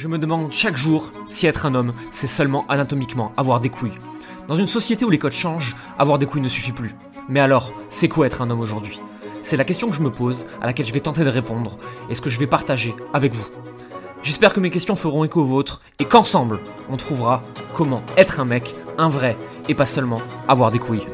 Je me demande chaque jour si être un homme, c'est seulement anatomiquement avoir des couilles. Dans une société où les codes changent, avoir des couilles ne suffit plus. Mais alors, c'est quoi être un homme aujourd'hui? C'est la question que je me pose, à laquelle je vais tenter de répondre, et ce que je vais partager avec vous. J'espère que mes questions feront écho aux vôtres, et qu'ensemble, on trouvera comment être un mec, un vrai, et pas seulement avoir des couilles.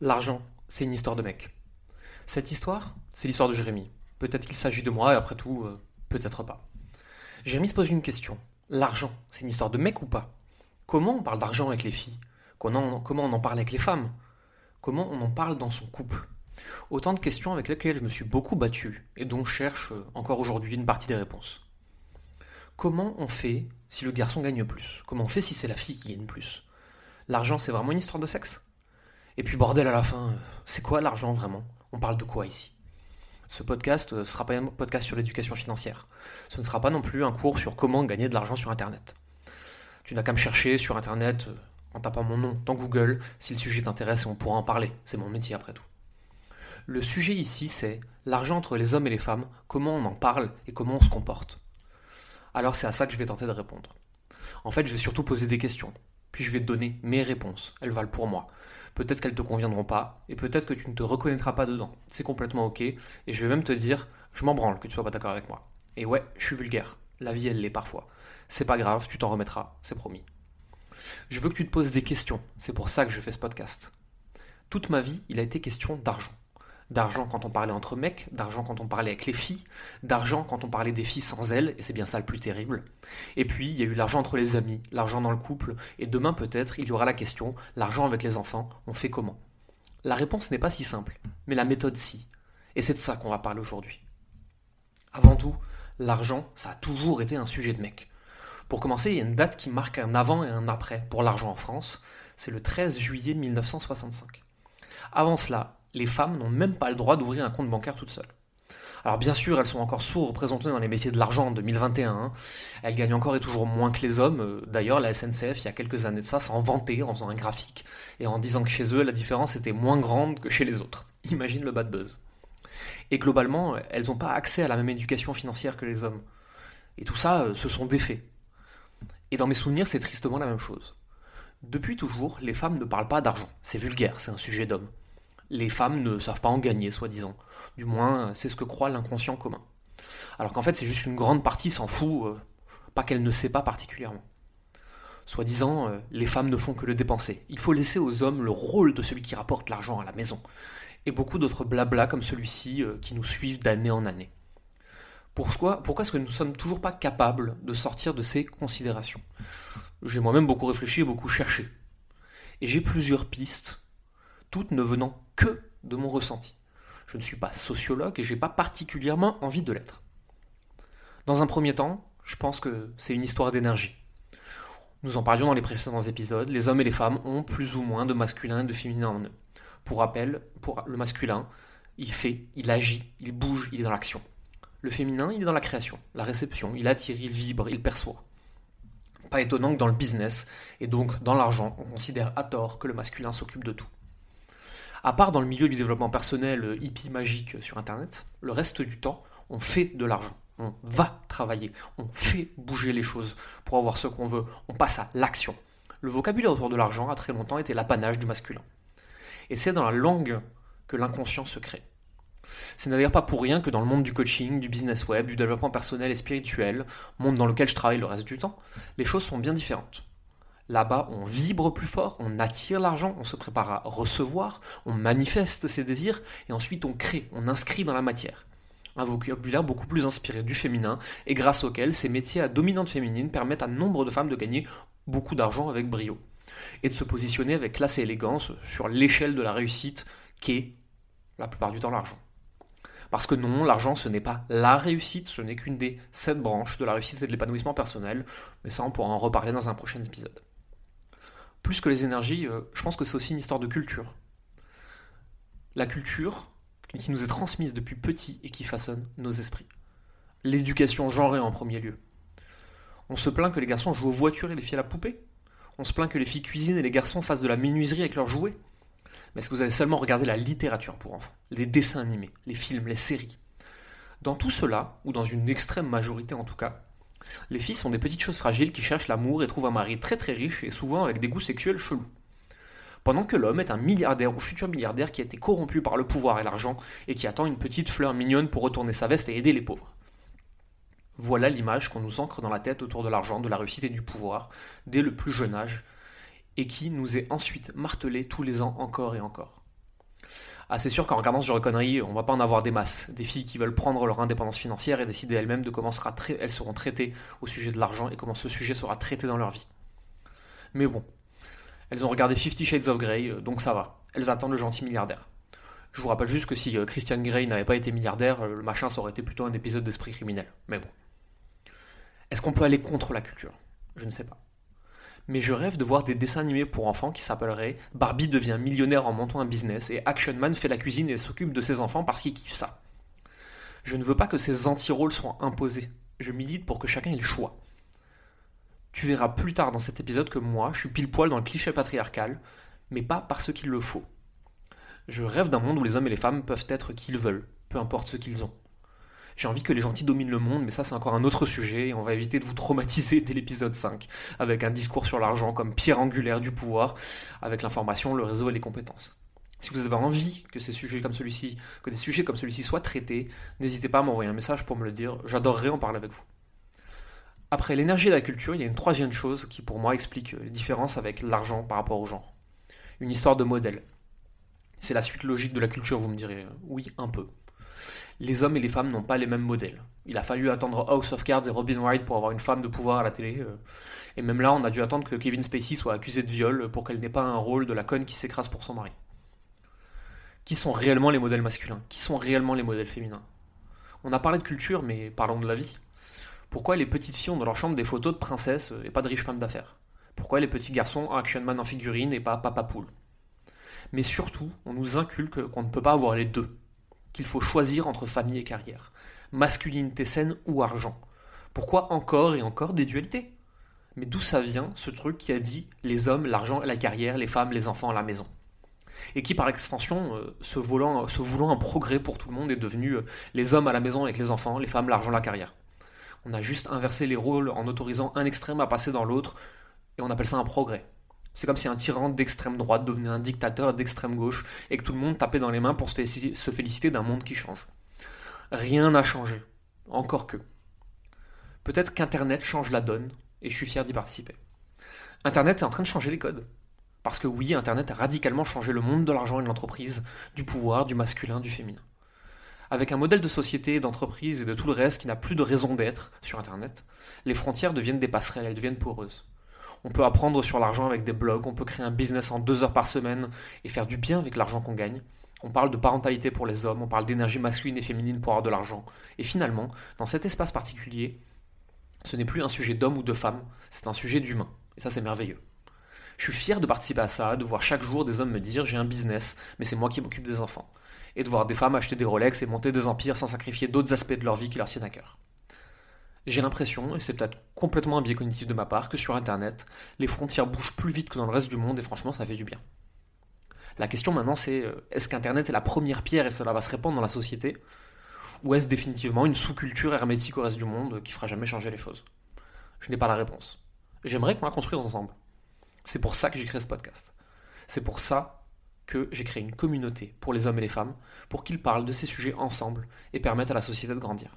L'argent, c'est une histoire de mec. Cette histoire, c'est l'histoire de Jérémy. Peut-être qu'il s'agit de moi, et après tout, euh, peut-être pas. Jérémy se pose une question. L'argent, c'est une histoire de mec ou pas? Comment on parle d'argent avec les filles? Comment, on en parle avec les femmes? Comment on en parle dans son couple? Autant de questions avec lesquelles je me suis beaucoup battu, et dont je cherche euh, encore aujourd'hui une partie des réponses. Comment on fait si le garçon gagne plus? Comment on fait si c'est la fille qui gagne plus? L'argent, c'est vraiment une histoire de sexe? Et puis bordel à la fin, euh, c'est quoi l'argent vraiment? On parle de quoi ici? Ce podcast ne sera pas un podcast sur l'éducation financière. Ce ne sera pas non plus un cours sur comment gagner de l'argent sur Internet. Tu n'as qu'à me chercher sur Internet euh, en tapant mon nom dans Google si le sujet t'intéresse et on pourra en parler. C'est mon métier après tout. Le sujet ici, c'est l'argent entre les hommes et les femmes, comment on en parle et comment on se comporte. Alors c'est à ça que je vais tenter de répondre. En fait, je vais surtout poser des questions, puis je vais te donner mes réponses. Elles valent pour moi. Peut-être qu'elles ne te conviendront pas, et peut-être que tu ne te reconnaîtras pas dedans. C'est complètement ok, et je vais même te dire, je m'en branle que tu sois pas d'accord avec moi. Et ouais, je suis vulgaire. La vie, elle l'est parfois. C'est pas grave, tu t'en remettras, c'est promis. Je veux que tu te poses des questions, c'est pour ça que je fais ce podcast. Toute ma vie, il a été question d'argent d'argent quand on parlait entre mecs, d'argent quand on parlait avec les filles, d'argent quand on parlait des filles sans elles, et c'est bien ça le plus terrible. Et puis, il y a eu l'argent entre les amis, l'argent dans le couple, et demain peut-être, il y aura la question, l'argent avec les enfants, on fait comment? La réponse n'est pas si simple, mais la méthode si. Et c'est de ça qu'on va parler aujourd'hui. Avant tout, l'argent, ça a toujours été un sujet de mec. Pour commencer, il y a une date qui marque un avant et un après pour l'argent en France, c'est le 13 juillet 1965. Avant cela, les femmes n'ont même pas le droit d'ouvrir un compte bancaire toutes seules. Alors bien sûr, elles sont encore sous-représentées dans les métiers de l'argent en 2021. Hein. Elles gagnent encore et toujours moins que les hommes. Euh, d'ailleurs, la SNCF, il y a quelques années de ça, s'en vantait en faisant un graphique et en disant que chez eux, la différence était moins grande que chez les autres. Imagine le bad buzz. Et globalement, elles n'ont pas accès à la même éducation financière que les hommes. Et tout ça, euh, ce sont des faits. Et dans mes souvenirs, c'est tristement la même chose. Depuis toujours, les femmes ne parlent pas d'argent. C'est vulgaire, c'est un sujet d'homme les femmes ne savent pas en gagner, soi-disant. Du moins, c'est ce que croit l'inconscient commun. Alors qu'en fait, c'est juste une grande partie s'en fout, euh, pas qu'elle ne sait pas particulièrement. Soi-disant, euh, les femmes ne font que le dépenser. Il faut laisser aux hommes le rôle de celui qui rapporte l'argent à la maison. Et beaucoup d'autres blabla comme celui-ci euh, qui nous suivent d'année en année. Pourquoi, pourquoi est-ce que nous ne sommes toujours pas capables de sortir de ces considérations? J'ai moi-même beaucoup réfléchi et beaucoup cherché. Et j'ai plusieurs pistes toutes ne venant que de mon ressenti. Je ne suis pas sociologue et je n'ai pas particulièrement envie de l'être. Dans un premier temps, je pense que c'est une histoire d'énergie. Nous en parlions dans les précédents épisodes, les hommes et les femmes ont plus ou moins de masculin et de féminin en eux. Pour rappel, pour le masculin, il fait, il agit, il bouge, il est dans l'action. Le féminin, il est dans la création, la réception, il attire, il vibre, il perçoit. Pas étonnant que dans le business, et donc dans l'argent, on considère à tort que le masculin s'occupe de tout. À part dans le milieu du développement personnel euh, hippie magique sur Internet, le reste du temps, on fait de l'argent. On va travailler, on fait bouger les choses pour avoir ce qu'on veut, on passe à l'action. Le vocabulaire autour de l'argent a très longtemps été l'apanage du masculin. Et c'est dans la langue que l'inconscient se crée. C'est d'ailleurs pas pour rien que dans le monde du coaching, du business web, du développement personnel et spirituel, monde dans lequel je travaille le reste du temps, les choses sont bien différentes. Là-bas, on vibre plus fort, on attire l'argent, on se prépare à recevoir, on manifeste ses désirs, et ensuite on crée, on inscrit dans la matière. Un vocabulaire beaucoup plus inspiré du féminin, et grâce auquel ces métiers à dominante féminine permettent à nombre de femmes de gagner beaucoup d'argent avec brio, et de se positionner avec classe et élégance sur l'échelle de la réussite qu'est la plupart du temps l'argent. Parce que non, l'argent, ce n'est pas la réussite, ce n'est qu'une des sept branches de la réussite et de l'épanouissement personnel, mais ça on pourra en reparler dans un prochain épisode plus que les énergies, euh, je pense que c'est aussi une histoire de culture. La culture qui nous est transmise depuis petit et qui façonne nos esprits. L'éducation genrée en premier lieu. On se plaint que les garçons jouent aux voitures et les filles à la poupée. On se plaint que les filles cuisinent et les garçons fassent de la menuiserie avec leurs jouets. Mais est-ce que vous avez seulement regardé la littérature pour enfants, les dessins animés, les films, les séries? Dans tout cela, ou dans une extrême majorité en tout cas, les filles sont des petites choses fragiles qui cherchent l'amour et trouvent un mari très très riche et souvent avec des goûts sexuels chelous. Pendant que l'homme est un milliardaire ou futur milliardaire qui a été corrompu par le pouvoir et l'argent et qui attend une petite fleur mignonne pour retourner sa veste et aider les pauvres. Voilà l'image qu'on nous ancre dans la tête autour de l'argent, de la réussite et du pouvoir, dès le plus jeune âge, et qui nous est ensuite martelée tous les ans encore et encore. Ah, c'est sûr qu'en regardant ce genre de conneries, on va pas en avoir des masses. Des filles qui veulent prendre leur indépendance financière et décider elles-mêmes de comment elles seront traitées au sujet de l'argent et comment ce sujet sera traité dans leur vie. Mais bon, elles ont regardé Fifty Shades of Grey, euh, donc ça va. Elles attendent le gentil milliardaire. Je vous rappelle juste que si euh, Christian Grey n'avait pas été milliardaire, euh, le machin ça aurait été plutôt un épisode d'esprit criminel. Mais bon. Est-ce qu'on peut aller contre la culture? Je ne sais pas mais je rêve de voir des dessins animés pour enfants qui s'appelleraient Barbie devient millionnaire en montant un business et Action Man fait la cuisine et s'occupe de ses enfants parce qu'il kiffe ça. Je ne veux pas que ces anti-rôles soient imposés. Je milite pour que chacun ait le choix. Tu verras plus tard dans cet épisode que moi, je suis pile poil dans le cliché patriarcal, mais pas parce qu'il le faut. Je rêve d'un monde où les hommes et les femmes peuvent être qui ils veulent, peu importe ce qu'ils ont. J'ai envie que les gentils dominent le monde, mais ça c'est encore un autre sujet, et on va éviter de vous traumatiser dès l'épisode 5, avec un discours sur l'argent comme pierre angulaire du pouvoir, avec l'information, le réseau et les compétences. Si vous avez envie que ces sujets comme celui-ci, que des sujets comme celui-ci soient traités, n'hésitez pas à m'envoyer un message pour me le dire, j'adorerais en parler avec vous. Après l'énergie et la culture, il y a une troisième chose qui pour moi explique les différences avec l'argent par rapport au genre. Une histoire de modèle. C'est la suite logique de la culture, vous me direz. Oui, un peu les hommes et les femmes n'ont pas les mêmes modèles. Il a fallu attendre House of Cards et Robin Wright pour avoir une femme de pouvoir à la télé. Euh. Et même là, on a dû attendre que Kevin Spacey soit accusé de viol pour qu'elle n'ait pas un rôle de la conne qui s'écrase pour son mari. Qui sont réellement les modèles masculins? Qui sont réellement les modèles féminins? On a parlé de culture, mais parlons de la vie. Pourquoi les petites filles ont dans leur chambre des photos de princesses et pas de riches femmes d'affaires? Pourquoi les petits garçons Action Man en figurine et pas Papa Poule? Mais surtout, on nous inculque qu'on ne peut pas avoir les deux qu'il faut choisir entre famille et carrière, masculinité saine ou argent. Pourquoi encore et encore des dualités? Mais d'où ça vient ce truc qui a dit les hommes, l'argent et la carrière, les femmes, les enfants, la maison? Et qui par extension, euh, se, voulant, un progrès pour tout le monde, est devenu euh, les hommes à la maison avec les enfants, les femmes, l'argent, la carrière? On a juste inversé les rôles en autorisant un extrême à passer dans l'autre, et on appelle ça un progrès. C'est comme si un tyran d'extrême droite devenait un dictateur d'extrême gauche et que tout le monde tapait dans les mains pour se féliciter d'un monde qui change. Rien n'a changé. Encore que. Peut-être qu'Internet change la donne et je suis fier d'y participer. Internet est en train de changer les codes. Parce que oui, Internet a radicalement changé le monde de l'argent et de l'entreprise, du pouvoir, du masculin, du féminin. Avec un modèle de société, d'entreprise et de tout le reste qui n'a plus de raison d'être sur Internet, les frontières deviennent des passerelles, elles deviennent poreuses. On peut apprendre sur l'argent avec des blogs, on peut créer un business en deux heures par semaine et faire du bien avec l'argent qu'on gagne. On parle de parentalité pour les hommes, on parle d'énergie masculine et féminine pour avoir de l'argent. Et finalement, dans cet espace particulier, ce n'est plus un sujet d'homme ou de femme, c'est un sujet d'humain. Et ça, c'est merveilleux. Je suis fier de participer à ça, de voir chaque jour des hommes me dire j'ai un business, mais c'est moi qui m'occupe des enfants. Et de voir des femmes acheter des Rolex et monter des empires sans sacrifier d'autres aspects de leur vie qui leur tiennent à cœur. J'ai l'impression, et c'est peut-être complètement un biais cognitif de ma part, que sur Internet, les frontières bougent plus vite que dans le reste du monde et franchement ça fait du bien. La question maintenant c'est euh, est-ce qu'Internet est la première pierre et cela va se répandre dans la société? Ou est-ce définitivement une sous-culture hermétique au reste du monde qui fera jamais changer les choses? Je n'ai pas la réponse. J'aimerais qu'on la construise ensemble. C'est pour ça que j'ai créé ce podcast. C'est pour ça que j'ai créé une communauté pour les hommes et les femmes, pour qu'ils parlent de ces sujets ensemble et permettent à la société de grandir.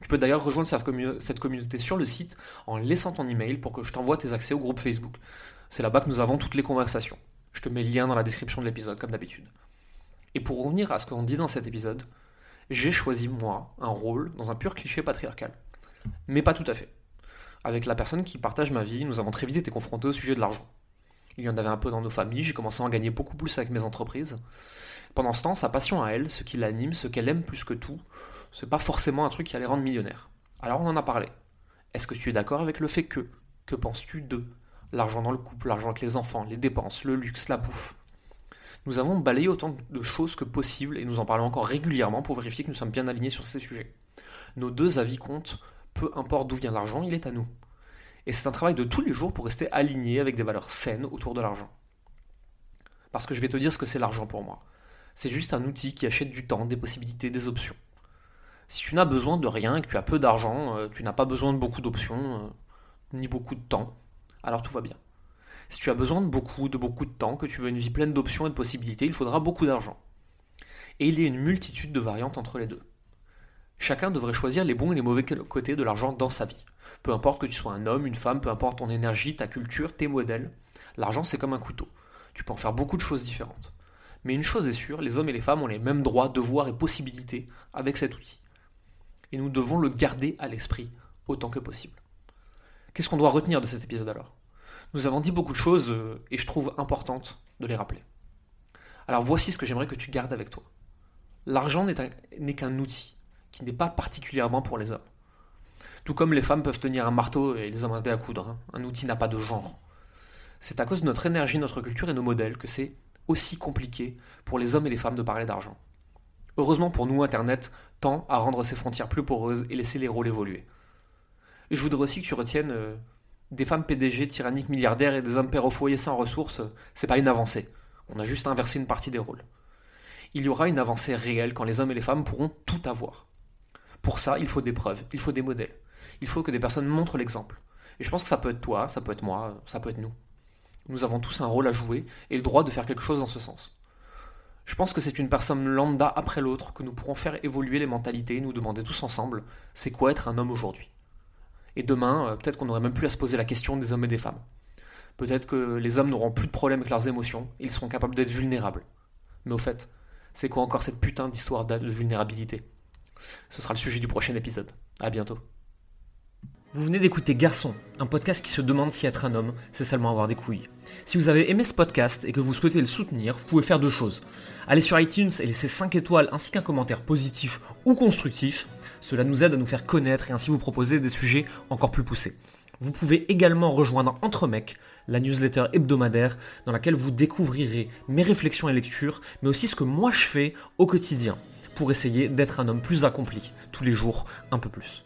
Tu peux d'ailleurs rejoindre cette, communauté sur le site en laissant ton email pour que je t'envoie tes accès au groupe Facebook. C'est là-bas que nous avons toutes les conversations. Je te mets le lien dans la description de l'épisode, comme d'habitude. Et pour revenir à ce qu'on dit dans cet épisode, j'ai choisi, moi, un rôle dans un pur cliché patriarcal. Mais pas tout à fait. Avec la personne qui partage ma vie, nous avons très vite été confrontés au sujet de l'argent. Il y en avait un peu dans nos familles, j'ai commencé à en gagner beaucoup plus avec mes entreprises. Pendant ce temps, sa passion à elle, ce qui l'anime, ce qu'elle aime plus que tout, c'est pas forcément un truc qui allait rendre millionnaire. Alors on en a parlé. Est-ce que tu es d'accord avec le fait que Que penses-tu de L'argent dans le couple, l'argent avec les enfants, les dépenses, le luxe, la bouffe? Nous avons balayé autant de choses que possible et nous en parlons encore régulièrement pour vérifier que nous sommes bien alignés sur ces sujets. Nos deux avis comptent, peu importe d'où vient l'argent, il est à nous. Et c'est un travail de tous les jours pour rester aligné avec des valeurs saines autour de l'argent. Parce que je vais te dire ce que c'est l'argent pour moi. C'est juste un outil qui achète du temps, des possibilités, des options. Si tu n'as besoin de rien que tu as peu d'argent, euh, tu n'as pas besoin de beaucoup d'options, euh, ni beaucoup de temps, alors tout va bien. Si tu as besoin de beaucoup, de beaucoup de temps, que tu veux une vie pleine d'options et de possibilités, il faudra beaucoup d'argent. Et il y a une multitude de variantes entre les deux. Chacun devrait choisir les bons et les mauvais côtés de l'argent dans sa vie. Peu importe que tu sois un homme, une femme, peu importe ton énergie, ta culture, tes modèles, l'argent c'est comme un couteau. Tu peux en faire beaucoup de choses différentes. Mais une chose est sûre, les hommes et les femmes ont les mêmes droits, devoirs et possibilités avec cet outil. Et nous devons le garder à l'esprit autant que possible. Qu'est-ce qu'on doit retenir de cet épisode alors? Nous avons dit beaucoup de choses euh, et je trouve importante de les rappeler. Alors voici ce que j'aimerais que tu gardes avec toi. L'argent n'est qu'un outil qui n'est pas particulièrement pour les hommes. Tout comme les femmes peuvent tenir un marteau et les hommes à coudre, hein. un outil n'a pas de genre. C'est à cause de notre énergie, notre culture et nos modèles que c'est aussi compliqué pour les hommes et les femmes de parler d'argent. Heureusement pour nous, Internet tend à rendre ces frontières plus poreuses et laisser les rôles évoluer. Je voudrais aussi que tu retiennes euh, des femmes PDG tyranniques milliardaires et des hommes pères au foyer sans ressources, c'est pas une avancée. On a juste inversé une partie des rôles. Il y aura une avancée réelle quand les hommes et les femmes pourront tout avoir. Pour ça, il faut des preuves, il faut des modèles. Il faut que des personnes montrent l'exemple. Et je pense que ça peut être toi, ça peut être moi, ça peut être nous. Nous avons tous un rôle à jouer et le droit de faire quelque chose dans ce sens. Je pense que c'est une personne lambda après l'autre que nous pourrons faire évoluer les mentalités et nous demander tous ensemble c'est quoi être un homme aujourd'hui? Et demain, euh, peut-être qu'on n'aurait même plus à se poser la question des hommes et des femmes. Peut-être que les hommes n'auront plus de problème avec leurs émotions ils seront capables d'être vulnérables. Mais au fait, c'est quoi encore cette putain d'histoire de vulnérabilité? Ce sera le sujet du prochain épisode. À bientôt. Vous venez d'écouter Garçon, un podcast qui se demande si être un homme, c'est seulement avoir des couilles. Si vous avez aimé ce podcast et que vous souhaitez le soutenir, vous pouvez faire deux choses. Allez sur iTunes et laisser 5 étoiles ainsi qu'un commentaire positif ou constructif. Cela nous aide à nous faire connaître et ainsi vous proposer des sujets encore plus poussés. Vous pouvez également rejoindre Entre Mecs, la newsletter hebdomadaire dans laquelle vous découvrirez mes réflexions et lectures, mais aussi ce que moi je fais au quotidien pour essayer d'être un homme plus accompli, tous les jours un peu plus.